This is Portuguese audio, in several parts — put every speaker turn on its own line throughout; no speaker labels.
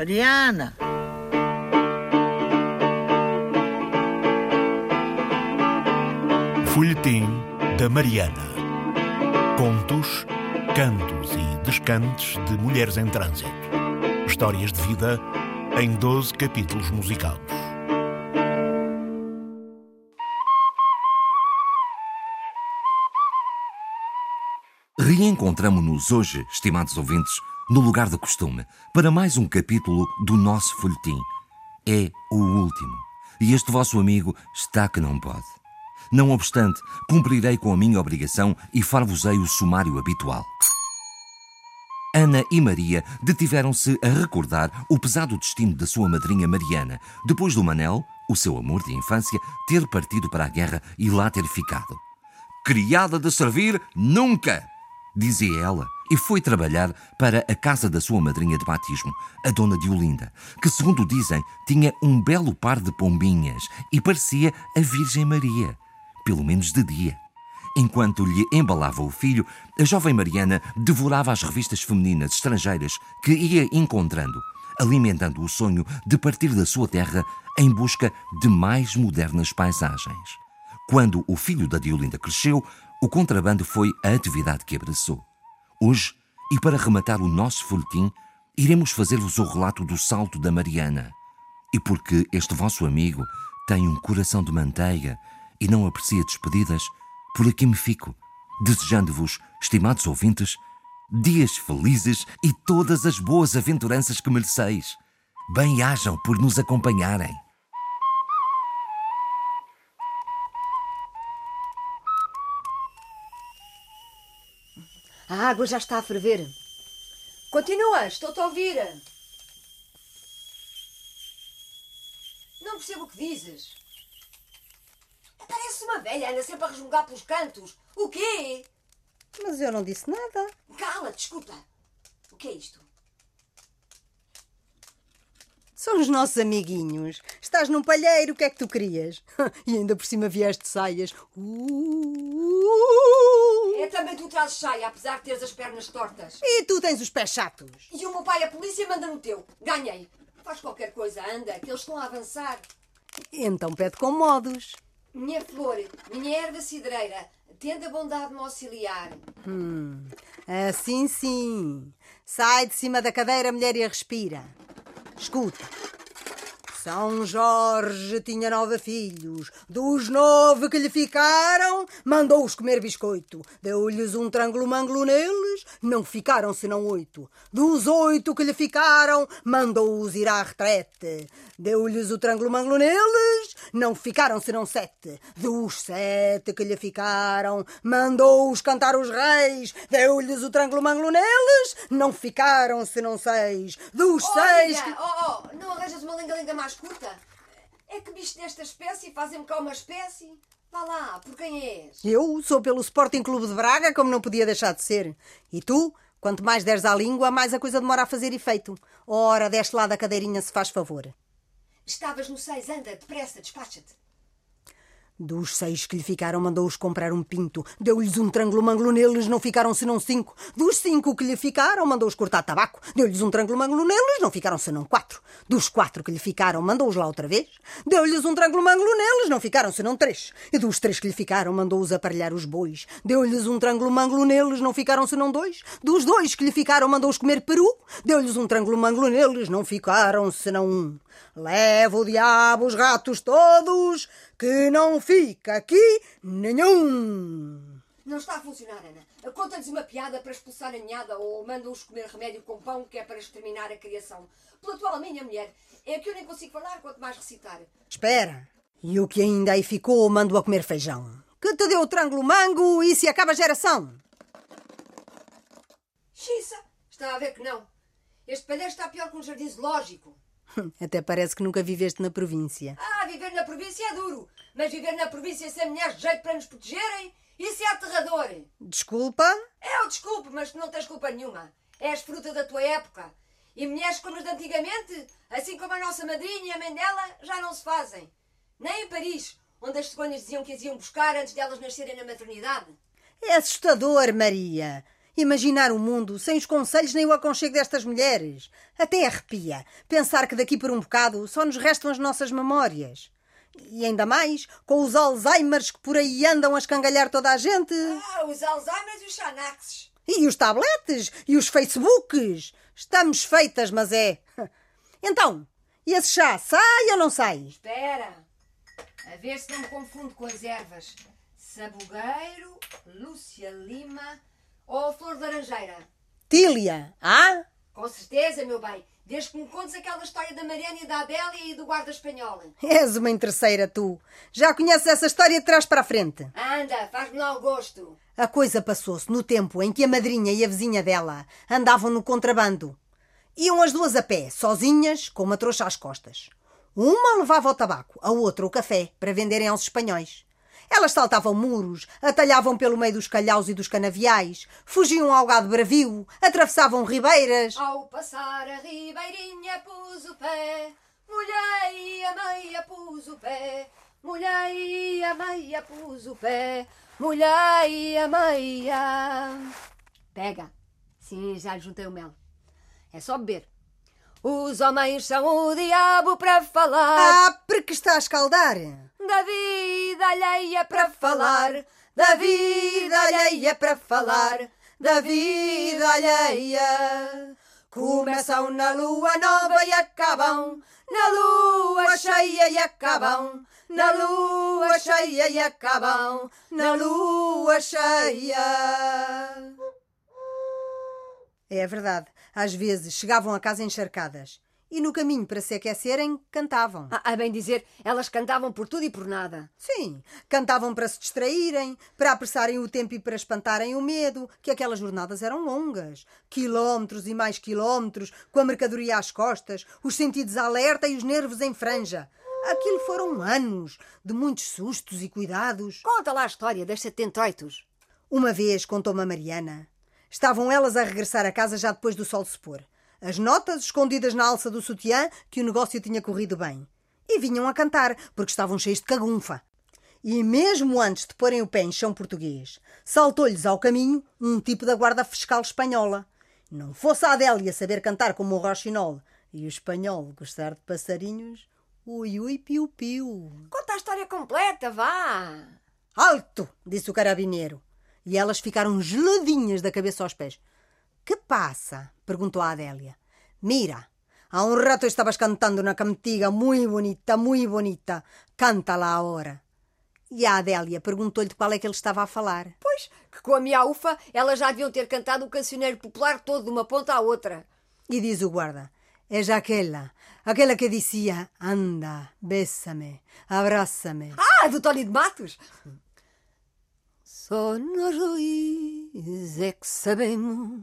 Mariana!
Folhetim da Mariana. Contos, cantos e descantes de mulheres em trânsito. Histórias de vida em 12 capítulos musicados.
Reencontramo-nos hoje, estimados ouvintes, no lugar do costume, para mais um capítulo do nosso folhetim. É o último. E este vosso amigo está que não pode. Não obstante, cumprirei com a minha obrigação e far-vos-ei o sumário habitual. Ana e Maria detiveram-se a recordar o pesado destino da sua madrinha Mariana, depois do Manel, o seu amor de infância, ter partido para a guerra e lá ter ficado. Criada de servir, nunca! dizia ela, e foi trabalhar para a casa da sua madrinha de batismo, a dona de Olinda, que, segundo dizem, tinha um belo par de pombinhas e parecia a Virgem Maria, pelo menos de dia. Enquanto lhe embalava o filho, a jovem Mariana devorava as revistas femininas estrangeiras que ia encontrando, alimentando o sonho de partir da sua terra em busca de mais modernas paisagens. Quando o filho da Diolinda cresceu, o contrabando foi a atividade que abraçou. Hoje, e para rematar o nosso folhetim, iremos fazer-vos o relato do salto da Mariana. E porque este vosso amigo tem um coração de manteiga e não aprecia despedidas, por aqui me fico, desejando-vos, estimados ouvintes, dias felizes e todas as boas aventuranças que mereceis. Bem-hajam por nos acompanharem.
Água já está a ferver. Continua, estou-te a ouvir. Não percebo o que dizes. Parece uma velha, anda sempre a resmungar pelos cantos. O quê?
Mas eu não disse nada.
Cala-te, escuta. O que é isto?
São os nossos amiguinhos. Estás num palheiro, o que é que tu querias? E ainda por cima vieste saias. Uh!
É também tu trazes saia, apesar de teres as pernas tortas.
E tu tens os pés chatos.
E o meu pai, a polícia, manda no teu. Ganhei. Faz qualquer coisa, anda, que eles estão a avançar.
Então pede com modos.
Minha flor, minha erva cidreira, tende a bondade de me auxiliar.
Hum, assim sim. Sai de cima da cadeira, mulher, e respira. Escuta. São Jorge tinha nove filhos. Dos nove que lhe ficaram, mandou-os comer biscoito. Deu-lhes um trângulo-manglo neles, não ficaram senão oito. Dos oito que lhe ficaram, mandou-os ir à retrete. Deu-lhes o trângulo-manglo neles, não ficaram senão sete. Dos sete que lhe ficaram, mandou-os cantar os reis. Deu-lhes o trângulo-manglo neles, não ficaram senão seis. Dos seis. que-
oh, oh, não arranjas uma linga-linga mais curta? É que bicho desta espécie fazem-me cá uma espécie? Vá lá, por quem és?
Eu sou pelo Sporting Clube de Braga, como não podia deixar de ser. E tu, quanto mais deres à língua, mais a coisa demora a fazer efeito. Ora, deste lá da cadeirinha, se faz favor.
Estavas no seis, anda, depressa, despacha-te.
Dos seis que lhe ficaram, mandou-os comprar um pinto. Deu-lhes um trângulo-manglo neles, não ficaram senão cinco. Dos cinco que lhe ficaram, mandou-os cortar tabaco. Deu-lhes um trângulo-manglo neles, não ficaram senão quatro. Dos quatro que lhe ficaram, mandou-os lá outra vez. Deu-lhes um trângulo-manglo neles, não ficaram senão três. E dos três que lhe ficaram, mandou-os aparelhar os bois. Deu-lhes um trângulo-manglo neles, não ficaram senão dois. Dos dois que lhe ficaram, mandou-os comer peru. Deu-lhes um trângulo-manglo neles, não ficaram senão um. Leva o diabo os ratos todos, que não fica aqui nenhum.
Não está a funcionar, Ana. Conta-lhes uma piada para expulsar a ninhada ou manda-os comer remédio com pão que é para exterminar a criação. Pela tua minha mulher, é que eu nem consigo falar quanto mais recitar.
Espera. E o que ainda aí ficou, mando a comer feijão. Que te deu o trângulo mango e se acaba a geração.
Xiça, está a ver que não. Este palheiro está pior que um jardim zoológico.
Até parece que nunca viveste na província.
Ah, viver na província é duro. Mas viver na província sem mulheres de jeito para nos protegerem, isso é aterrador.
Desculpa?
É o desculpe, mas tu não tens culpa nenhuma. És fruta da tua época. E mulheres como as de antigamente, assim como a nossa madrinha e a mãe dela, já não se fazem. Nem em Paris, onde as cegonhas diziam que as iam buscar antes delas nascerem na maternidade.
É assustador, Maria. Imaginar o mundo sem os conselhos nem o aconchego destas mulheres. Até arrepia pensar que daqui por um bocado só nos restam as nossas memórias. E ainda mais com os Alzheimers que por aí andam a escangalhar toda a gente.
Ah, os Alzheimer e os Xanaxes.
E os tabletes e os Facebooks. Estamos feitas, mas é. Então, e esse chá sai ou não sai?
Espera, a ver se não me confundo com as ervas. Sabugueiro, Lúcia Lima ou Flor de Laranjeira.
Tília, ah?
Com certeza, meu bem. Desde que me contes aquela história da Mariana e da Adélia e do guarda espanhola.
És uma interesseira, tu. Já conheces essa história de trás para a frente.
Anda, faz-me lá o gosto.
A coisa passou-se no tempo em que a madrinha e a vizinha dela andavam no contrabando. Iam as duas a pé, sozinhas, com uma trouxa às costas. Uma levava o tabaco, a outra o café, para venderem aos espanhóis. Elas saltavam muros, atalhavam pelo meio dos calhaus e dos canaviais, fugiam ao gado bravio, atravessavam ribeiras.
Ao passar a ribeirinha pus o pé, molhei a meia pus o pé, molhei a meia pus o pé, molhei a meia. Pega. Sim, já lhe juntei o mel. É só beber. Os homens são o diabo para falar.
Ah, porque está a escaldar.
Da vida alheia para falar, da vida alheia para falar, da vida alheia. Começam na lua nova e acabam na lua cheia e acabam na lua cheia e acabam na lua cheia.
É verdade. Às vezes chegavam a casa encharcadas e no caminho para se aquecerem cantavam.
A, a bem dizer, elas cantavam por tudo e por nada.
Sim, cantavam para se distraírem, para apressarem o tempo e para espantarem o medo, que aquelas jornadas eram longas. Quilómetros e mais quilómetros, com a mercadoria às costas, os sentidos alerta e os nervos em franja. Aquilo foram anos de muitos sustos e cuidados.
Conta lá a história das 78.
Uma vez, contou-me a Mariana, estavam elas a regressar a casa já depois do sol se pôr as notas escondidas na alça do sutiã que o negócio tinha corrido bem. E vinham a cantar, porque estavam cheios de cagunfa. E mesmo antes de porem o pé em chão português, saltou-lhes ao caminho um tipo da guarda fiscal espanhola. Não fosse a Adélia saber cantar como o Rochinol e o espanhol gostar de passarinhos, ui ui piu piu.
Conta a história completa, vá!
Alto! disse o carabineiro. E elas ficaram geladinhas da cabeça aos pés. Que passa? perguntou a Adélia. Mira, há um rato estavas cantando na cantiga muito bonita, muito bonita. Canta-la agora. E a Adélia perguntou-lhe de qual é que ele estava a falar.
Pois, que com a minha ufa elas já deviam ter cantado o cancioneiro popular todo de uma ponta à outra.
E diz o guarda, é já aquela, aquela que dizia, anda, bésame, abraça-me.
Ah, do Tony de Matos! Só nós dois é que sabemos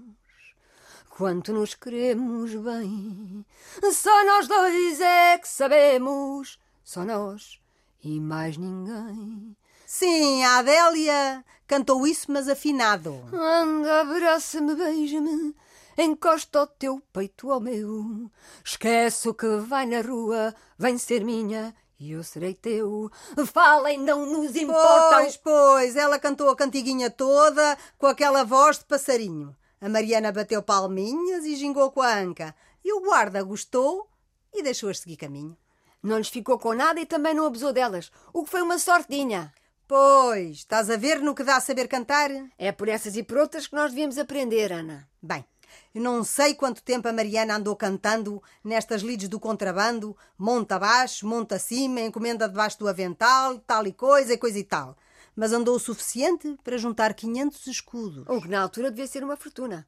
quanto nos queremos bem. Só nós dois é que sabemos, só nós e mais ninguém.
Sim, a Adélia cantou isso, mas afinado.
Anda, abraça-me, beija-me, encosta o teu peito ao meu. Esquece o que vai na rua, vem ser minha e eu serei teu. Falem, não nos importa.
Pois, pois, ela cantou a cantiguinha toda com aquela voz de passarinho. A Mariana bateu palminhas e gingou com a anca. E o guarda gostou e deixou-as seguir caminho.
Não lhes ficou com nada e também não abusou delas, o que foi uma sortinha.
Pois, estás a ver no que dá a saber cantar?
É por essas e por outras que nós devíamos aprender, Ana.
Bem, eu não sei quanto tempo a Mariana andou cantando nestas lides do contrabando, monta abaixo, monta acima, encomenda debaixo do avental, tal e coisa e coisa e tal mas andou o suficiente para juntar 500 escudos.
O que na altura devia ser uma fortuna.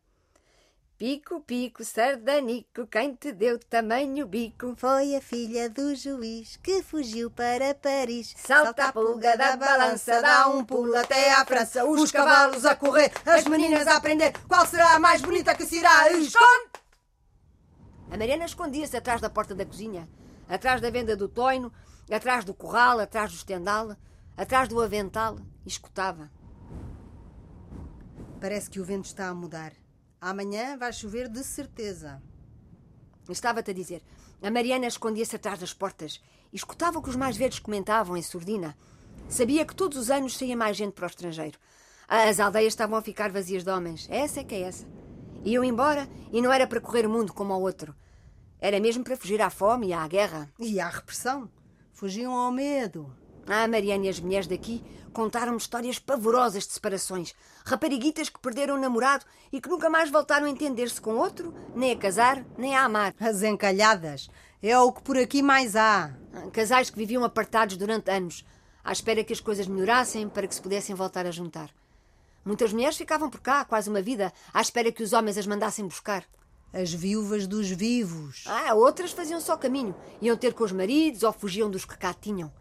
Pico, pico, sardanico, quem te deu tamanho bico?
Foi a filha do juiz que fugiu para Paris.
Salta a pulga da balança, dá um pulo até à França. Os cavalos a correr, as meninas a aprender. Qual será a mais bonita que se irá esconder? A Mariana escondia-se atrás da porta da cozinha, atrás da venda do toino, atrás do corral, atrás do estendal atrás do avental, e escutava.
Parece que o vento está a mudar. Amanhã vai chover de certeza.
Estava-te a dizer. A Mariana escondia-se atrás das portas e escutava o que os mais velhos comentavam em surdina. Sabia que todos os anos saía mais gente para o estrangeiro. As aldeias estavam a ficar vazias de homens. Essa é que é essa. Iam embora e não era para correr o mundo como ao outro. Era mesmo para fugir à fome e à guerra.
E à repressão. Fugiam ao medo.
A Mariana e as mulheres daqui contaram-me histórias pavorosas de separações. Rapariguitas que perderam o namorado e que nunca mais voltaram a entender-se com outro, nem a casar, nem a amar.
As encalhadas. É o que por aqui mais há.
Casais que viviam apartados durante anos, à espera que as coisas melhorassem para que se pudessem voltar a juntar. Muitas mulheres ficavam por cá, quase uma vida, à espera que os homens as mandassem buscar.
As viúvas dos vivos.
Ah, outras faziam só caminho. Iam ter com os maridos ou fugiam dos que cá tinham.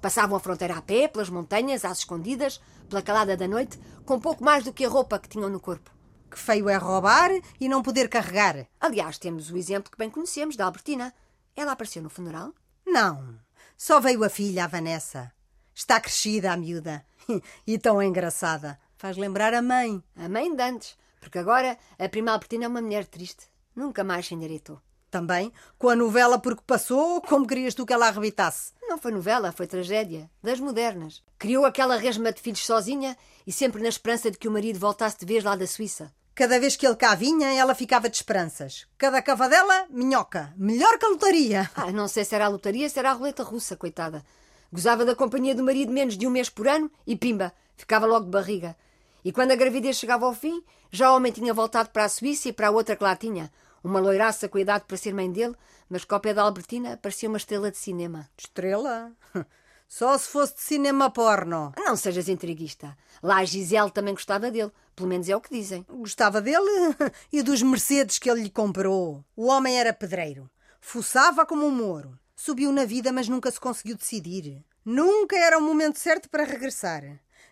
Passavam a fronteira a pé, pelas montanhas, às escondidas, pela calada da noite, com pouco mais do que a roupa que tinham no corpo.
Que feio é roubar e não poder carregar.
Aliás, temos o exemplo que bem conhecemos da Albertina. Ela apareceu no funeral?
Não. Só veio a filha, a Vanessa. Está crescida a miúda. E tão engraçada. Faz lembrar a mãe.
A mãe de antes. Porque agora a prima Albertina é uma mulher triste. Nunca mais se endireitou.
Também, com a novela porque passou, como querias tu que ela arrebitasse?
Não foi novela, foi tragédia. Das modernas. Criou aquela resma de filhos sozinha e sempre na esperança de que o marido voltasse de vez lá da Suíça.
Cada vez que ele cá vinha, ela ficava de esperanças. Cada cavadela, minhoca. Melhor que a lotaria.
Ah, não sei se era a lotaria, se era a roleta russa, coitada. Gozava da companhia do marido menos de um mês por ano e pimba, ficava logo de barriga. E quando a gravidez chegava ao fim, já o homem tinha voltado para a Suíça e para a outra que lá tinha. Uma loiraça com idade para ser mãe dele, mas cópia da Albertina parecia uma estrela de cinema.
Estrela? Só se fosse de cinema porno.
Não sejas intriguista. Lá a Gisele também gostava dele. Pelo menos é o que dizem.
Gostava dele e dos Mercedes que ele lhe comprou. O homem era pedreiro. Fuçava como um moro. Subiu na vida, mas nunca se conseguiu decidir. Nunca era o momento certo para regressar.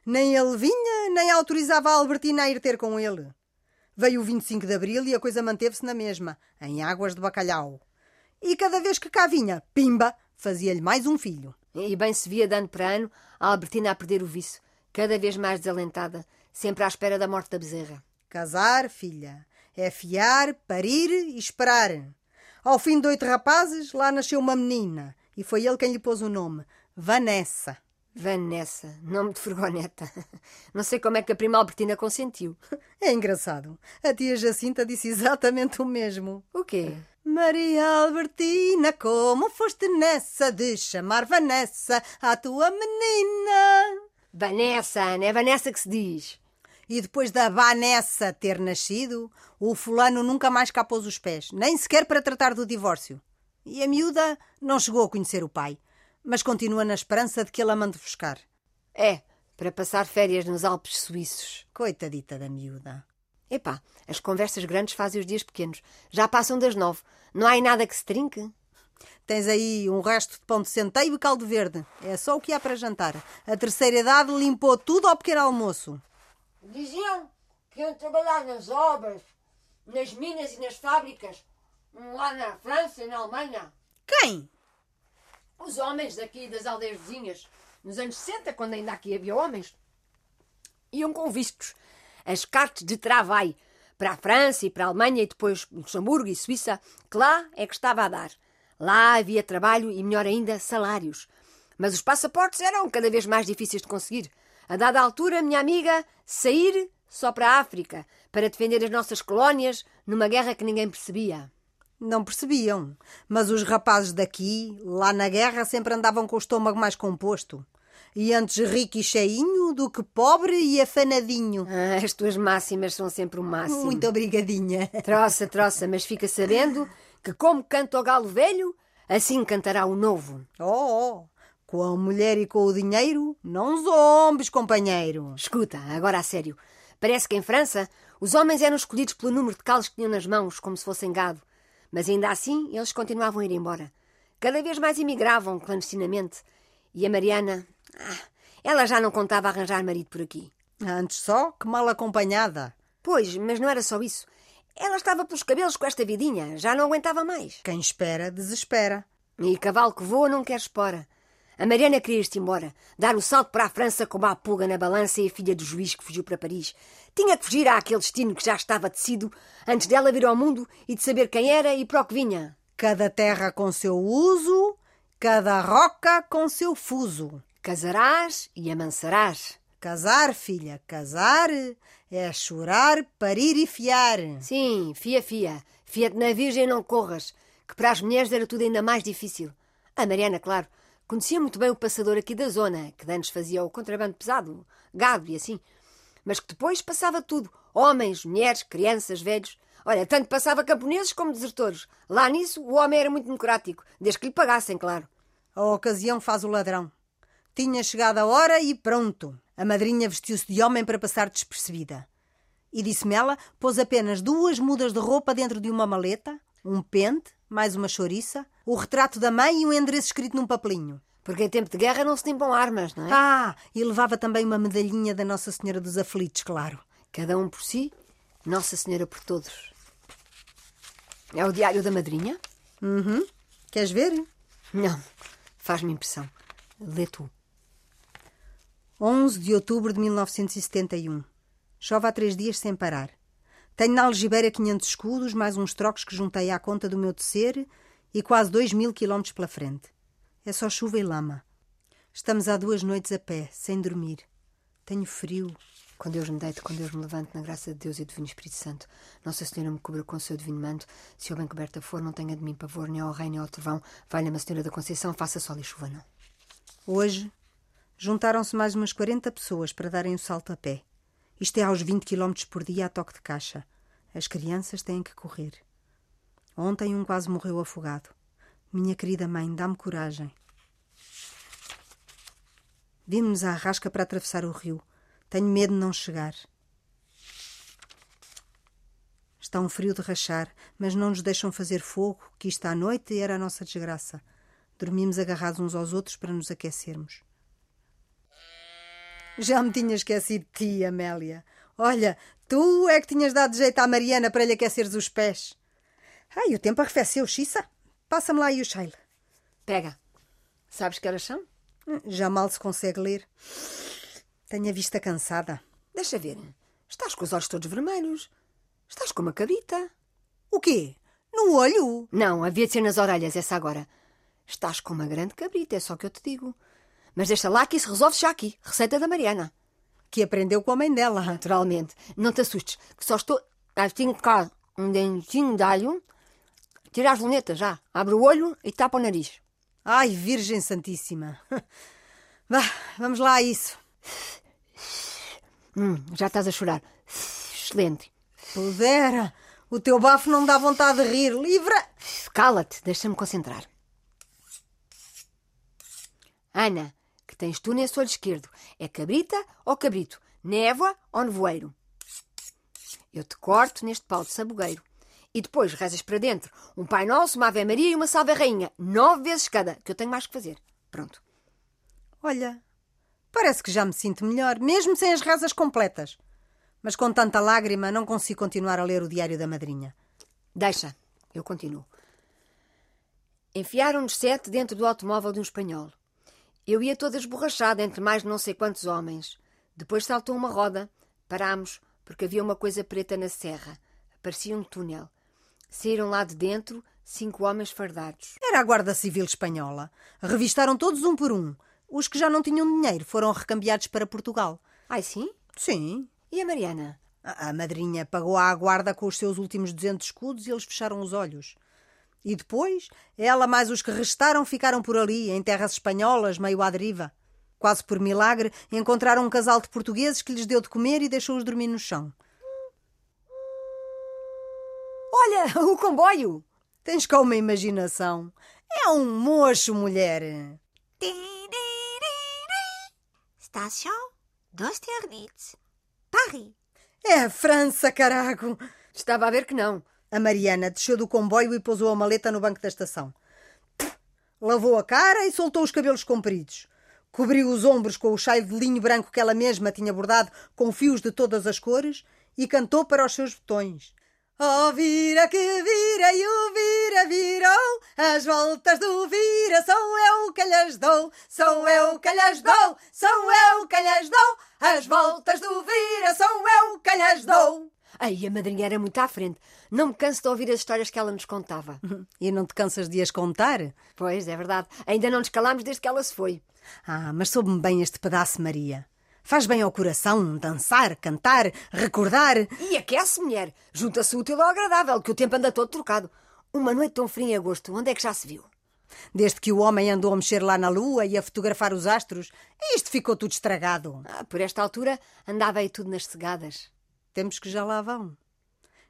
Nem ele vinha, nem autorizava a Albertina a ir ter com ele. Veio o 25 de Abril e a coisa manteve-se na mesma, em águas de bacalhau. E cada vez que cá vinha, pimba, fazia-lhe mais um filho.
E bem se via de ano para ano a Albertina a perder o vício, cada vez mais desalentada, sempre à espera da morte da bezerra.
Casar, filha, é fiar, parir e esperar. Ao fim de oito rapazes, lá nasceu uma menina, e foi ele quem lhe pôs o nome, Vanessa.
Vanessa, nome de furgoneta. Não sei como é que a prima Albertina consentiu.
É engraçado. A tia Jacinta disse exatamente o mesmo.
O quê?
Maria Albertina, como foste nessa de chamar Vanessa à tua menina?
Vanessa, Ana, é Vanessa que se diz.
E depois da Vanessa ter nascido, o fulano nunca mais cá pôs os pés, nem sequer para tratar do divórcio. E a miúda não chegou a conhecer o pai, mas continua na esperança de que ele a mande buscar.
É, para passar férias nos Alpes suíços.
Coitadita da miúda.
Epá, as conversas grandes fazem os dias pequenos. Já passam das nove. Não há aí nada que se trinque?
Tens aí um resto de pão de centeio e caldo verde. É só o que há para jantar. A terceira idade limpou tudo ao pequeno almoço.
Diziam que iam trabalhar nas obras, nas minas e nas fábricas, lá na França e na Alemanha.
Quem?
Os homens daqui das aldeias vizinhas, nos anos 60, quando ainda aqui havia homens, iam com vistos, as cartas de trabalho, para a França e para a Alemanha e depois Luxemburgo e Suíça, que lá é que estava a dar. Lá havia trabalho e, melhor ainda, salários. Mas os passaportes eram cada vez mais difíceis de conseguir. A dada altura, minha amiga, sair só para a África, para defender as nossas colónias numa guerra que ninguém percebia.
Não percebiam, mas os rapazes daqui, lá na guerra, sempre andavam com o estômago mais composto. E antes rico e cheinho do que pobre e afanadinho.
Ah, as tuas máximas são sempre o máximo.
Muito obrigadinha.
Troça, troça, mas fica sabendo que como canta o galo velho, assim cantará o novo.
Oh, oh, com a mulher e com o dinheiro, não zombes, companheiro.
Escuta, agora a sério. Parece que em França os homens eram escolhidos pelo número de calos que tinham nas mãos, como se fossem gado. Mas ainda assim eles continuavam a ir embora. Cada vez mais imigravam clandestinamente. E a Mariana, ah, ela já não contava arranjar marido por aqui.
Antes só que mal acompanhada.
Pois, mas não era só isso. Ela estava pelos cabelos com esta vidinha, já não aguentava mais.
Quem espera, desespera.
E cavalo que voa não quer espora. A Mariana queria ir-se embora, dar o salto para a França como a pulga na balança e a filha do juiz que fugiu para Paris. Tinha que fugir àquele destino que já estava tecido antes dela vir ao mundo e de saber quem era e para o que vinha.
Cada terra com seu uso, cada roca com seu fuso.
Casarás e amansarás.
Casar, filha, casar é chorar, parir e fiar.
Sim, fia, fia. Fia-te na virgem e não corras, que para as mulheres era tudo ainda mais difícil. A Mariana, claro, conhecia muito bem o passador aqui da zona, que antes fazia o contrabando pesado, gado e assim. Mas que depois passava tudo. Homens, mulheres, crianças, velhos. Olha, tanto passava camponeses como desertores. Lá nisso, o homem era muito democrático, desde que lhe pagassem, claro.
A ocasião faz o ladrão. Tinha chegado a hora e pronto. A madrinha vestiu-se de homem para passar despercebida. E disse-me ela, pôs apenas duas mudas de roupa dentro de uma maleta, um pente, mais uma chouriça, o retrato da mãe e um endereço escrito num papelinho.
Porque em tempo de guerra não se limpam armas, não é?
Ah, e levava também uma medalhinha da Nossa Senhora dos Aflitos, claro.
Cada um por si, Nossa Senhora por todos. É o diário da madrinha?
Uhum. Queres ver?
Não, faz-me impressão. Lê tu.
11 de outubro de 1971. Chove há três dias sem parar. Tenho na algibeira 500 escudos, mais uns trocos que juntei à conta do meu tecer e quase dois mil quilómetros pela frente. É só chuva e lama. Estamos há duas noites a pé, sem dormir. Tenho frio.
Com Deus me deito, com Deus me levanto, na graça de Deus e do Divino Espírito Santo. Nossa Senhora me cubra com o seu divino manto. Se eu bem coberta for, não tenha de mim pavor, nem ao rei, nem ao trovão. Valha-me a Senhora da Conceição, faça sol e chuva não.
Hoje, juntaram-se mais umas 40 pessoas para darem o salto a pé. Isto é aos 20 km por dia a toque de caixa. As crianças têm que correr. Ontem um quase morreu afogado. Minha querida mãe, dá-me coragem. Vimos à rasca para atravessar o rio. Tenho medo de não chegar. Está um frio de rachar, mas não nos deixam fazer fogo, que isto à noite era a nossa desgraça. Dormimos agarrados uns aos outros para nos aquecermos. Já me tinha esquecido de ti, Amélia. Olha, tu é que tinhas dado jeito à Mariana para lhe aqueceres os pés. Ai, o tempo arrefeceu, Xissa. Passa-me lá aí o cheiro.
Pega. Sabes que horas são?
Já mal se consegue ler. Tenho a vista cansada.
Deixa ver. Estás com os olhos todos vermelhos. Estás com uma cabrita.
O quê? No olho?
Não, havia de ser nas orelhas, essa agora. Estás com uma grande cabrita, é só o que eu te digo. Mas deixa lá que isso resolve já aqui. Receita da Mariana.
Que aprendeu com a mãe dela.
Naturalmente. Não te assustes, que só estou. Ah, tenho cá um dentinho de alho. Tira as lunetas já. Abre o olho e tapa o nariz.
Ai, Virgem Santíssima. Vá, vamos lá a isso.
Hum, já estás a chorar. Excelente.
Pudera. O teu bafo não me dá vontade de rir. Livra!
Cala-te, deixa-me concentrar. Ana, que tens tu nesse olho esquerdo? É cabrita ou cabrito? Névoa ou nevoeiro? Eu te corto neste pau de sabugueiro. E depois rezas para dentro um Pai Nosso, uma Ave Maria e uma Salve Rainha. Nove vezes cada, que eu tenho mais que fazer. Pronto.
Olha, parece que já me sinto melhor, mesmo sem as rezas completas. Mas com tanta lágrima não consigo continuar a ler o diário da madrinha.
Deixa, eu continuo. Enfiaram-nos sete dentro do automóvel de um espanhol. Eu ia toda esborrachada entre mais de não sei quantos homens. Depois saltou uma roda. Parámos, porque havia uma coisa preta na serra. Parecia um túnel. Saíram lá de dentro cinco homens fardados.
Era a Guarda Civil Espanhola. Revistaram todos um por um. Os que já não tinham dinheiro foram recambiados para Portugal.
Ai, sim?
Sim.
E a Mariana?
A, a madrinha pagou à guarda com os seus últimos 200 escudos e eles fecharam os olhos. E depois, ela mais os que restaram ficaram por ali, em terras espanholas, meio à deriva. Quase por milagre, encontraram um casal de portugueses que lhes deu de comer e deixou-os dormir no chão.
Olha, o comboio!
Tens cá uma imaginação. É um mocho, mulher.
Station d'Austerlitz, Paris.
É a França, carago!
Estava a ver que não.
A Mariana desceu do comboio e pousou a maleta no banco da estação. Lavou a cara e soltou os cabelos compridos. Cobriu os ombros com o chai de linho branco que ela mesma tinha bordado com fios de todas as cores e cantou para os seus botões. Oh, vira que vira e o vira virou, as voltas do vira sou eu que lhes dou, sou eu que lhes dou, sou eu que lhes dou, as voltas do vira sou eu que lhes dou.
Ai, a madrinha era muito à frente. Não me canso de ouvir as histórias que ela nos contava.
E não te cansas de as contar?
Pois, é verdade. Ainda não nos calámos desde que ela se foi.
Ah, mas soube-me bem este pedaço, Maria. Faz bem ao coração dançar, cantar, recordar.
E aquece, mulher. Junta-se útil ao agradável, que o tempo anda todo trocado. Uma noite tão fria em agosto, onde é que já se viu?
Desde que o homem andou a mexer lá na lua e a fotografar os astros, isto ficou tudo estragado.
Ah, por esta altura andava aí tudo nas cegadas.
Temos que já lá vão.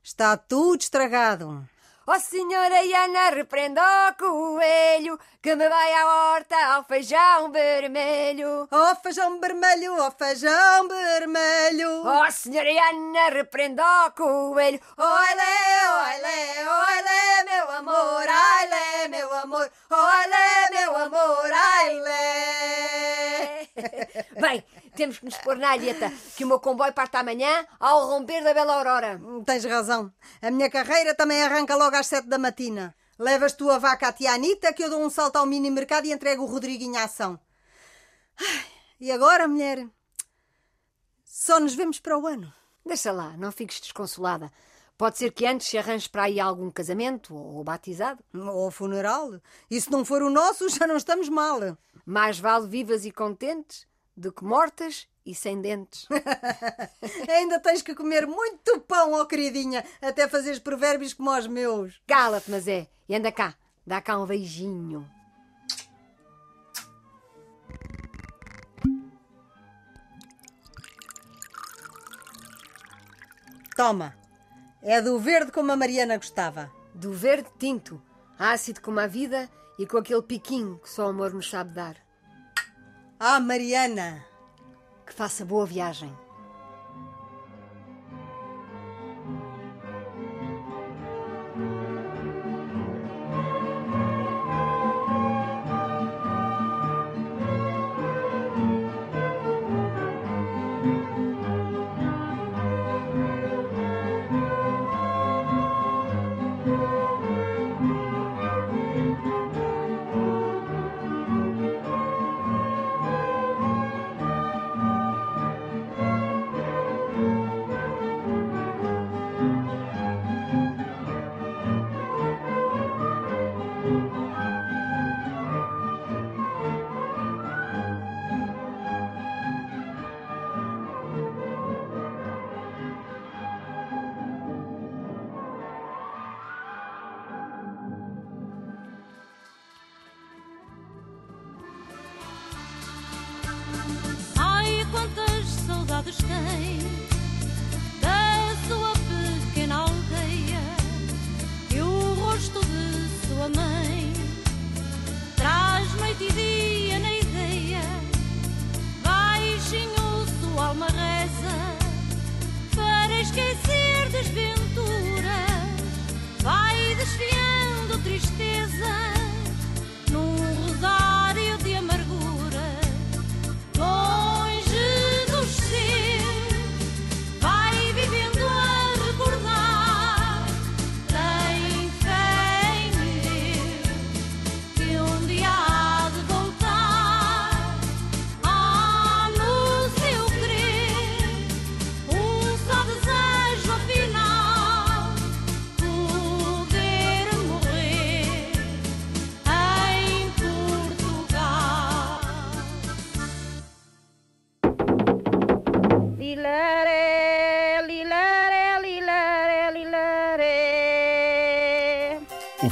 Está tudo estragado.
Ó oh, senhora Iana, repreenda o coelho que me vai à horta ao feijão vermelho.
Ó oh, feijão vermelho, ó oh, feijão vermelho.
Ó oh, senhora Iana, repreenda o coelho.
Olé, olé, olé, meu amor, ai meu amor, olé, meu amor, ai
Bem, temos que nos pôr na alheta, que o meu comboio parte amanhã ao romper da bela aurora.
Tens razão. A minha carreira também arranca logo às sete da matina. Levas tu a vaca à tia Anitta, que eu dou um salto ao mini mercado e entrego o Rodriguinho à ação. E agora, mulher? Só nos vemos para o ano.
Deixa lá, não fiques desconsolada. Pode ser que antes se arranje para aí algum casamento ou batizado.
Ou funeral. E se não for o nosso, já não estamos mal.
Mais vale vivas e contentes do que mortas e sem dentes.
Ainda tens que comer muito pão, ó oh queridinha, até fazeres provérbios como os meus.
Cala-te, mas é. E anda cá, dá cá um beijinho.
Toma. É do verde como a Mariana gostava.
Do verde tinto, ácido como a vida e com aquele piquinho que só o amor nos sabe dar.
Ah, Mariana!
Que faça boa viagem.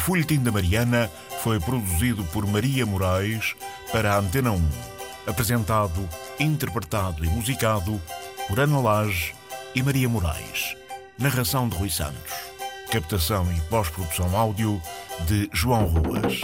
Folhetim da Mariana foi produzido por Maria Moraes para a Antena 1. Apresentado, interpretado e musicado por Ana Lage e Maria Moraes. Narração de Rui Santos. Captação e pós-produção áudio de João Ruas.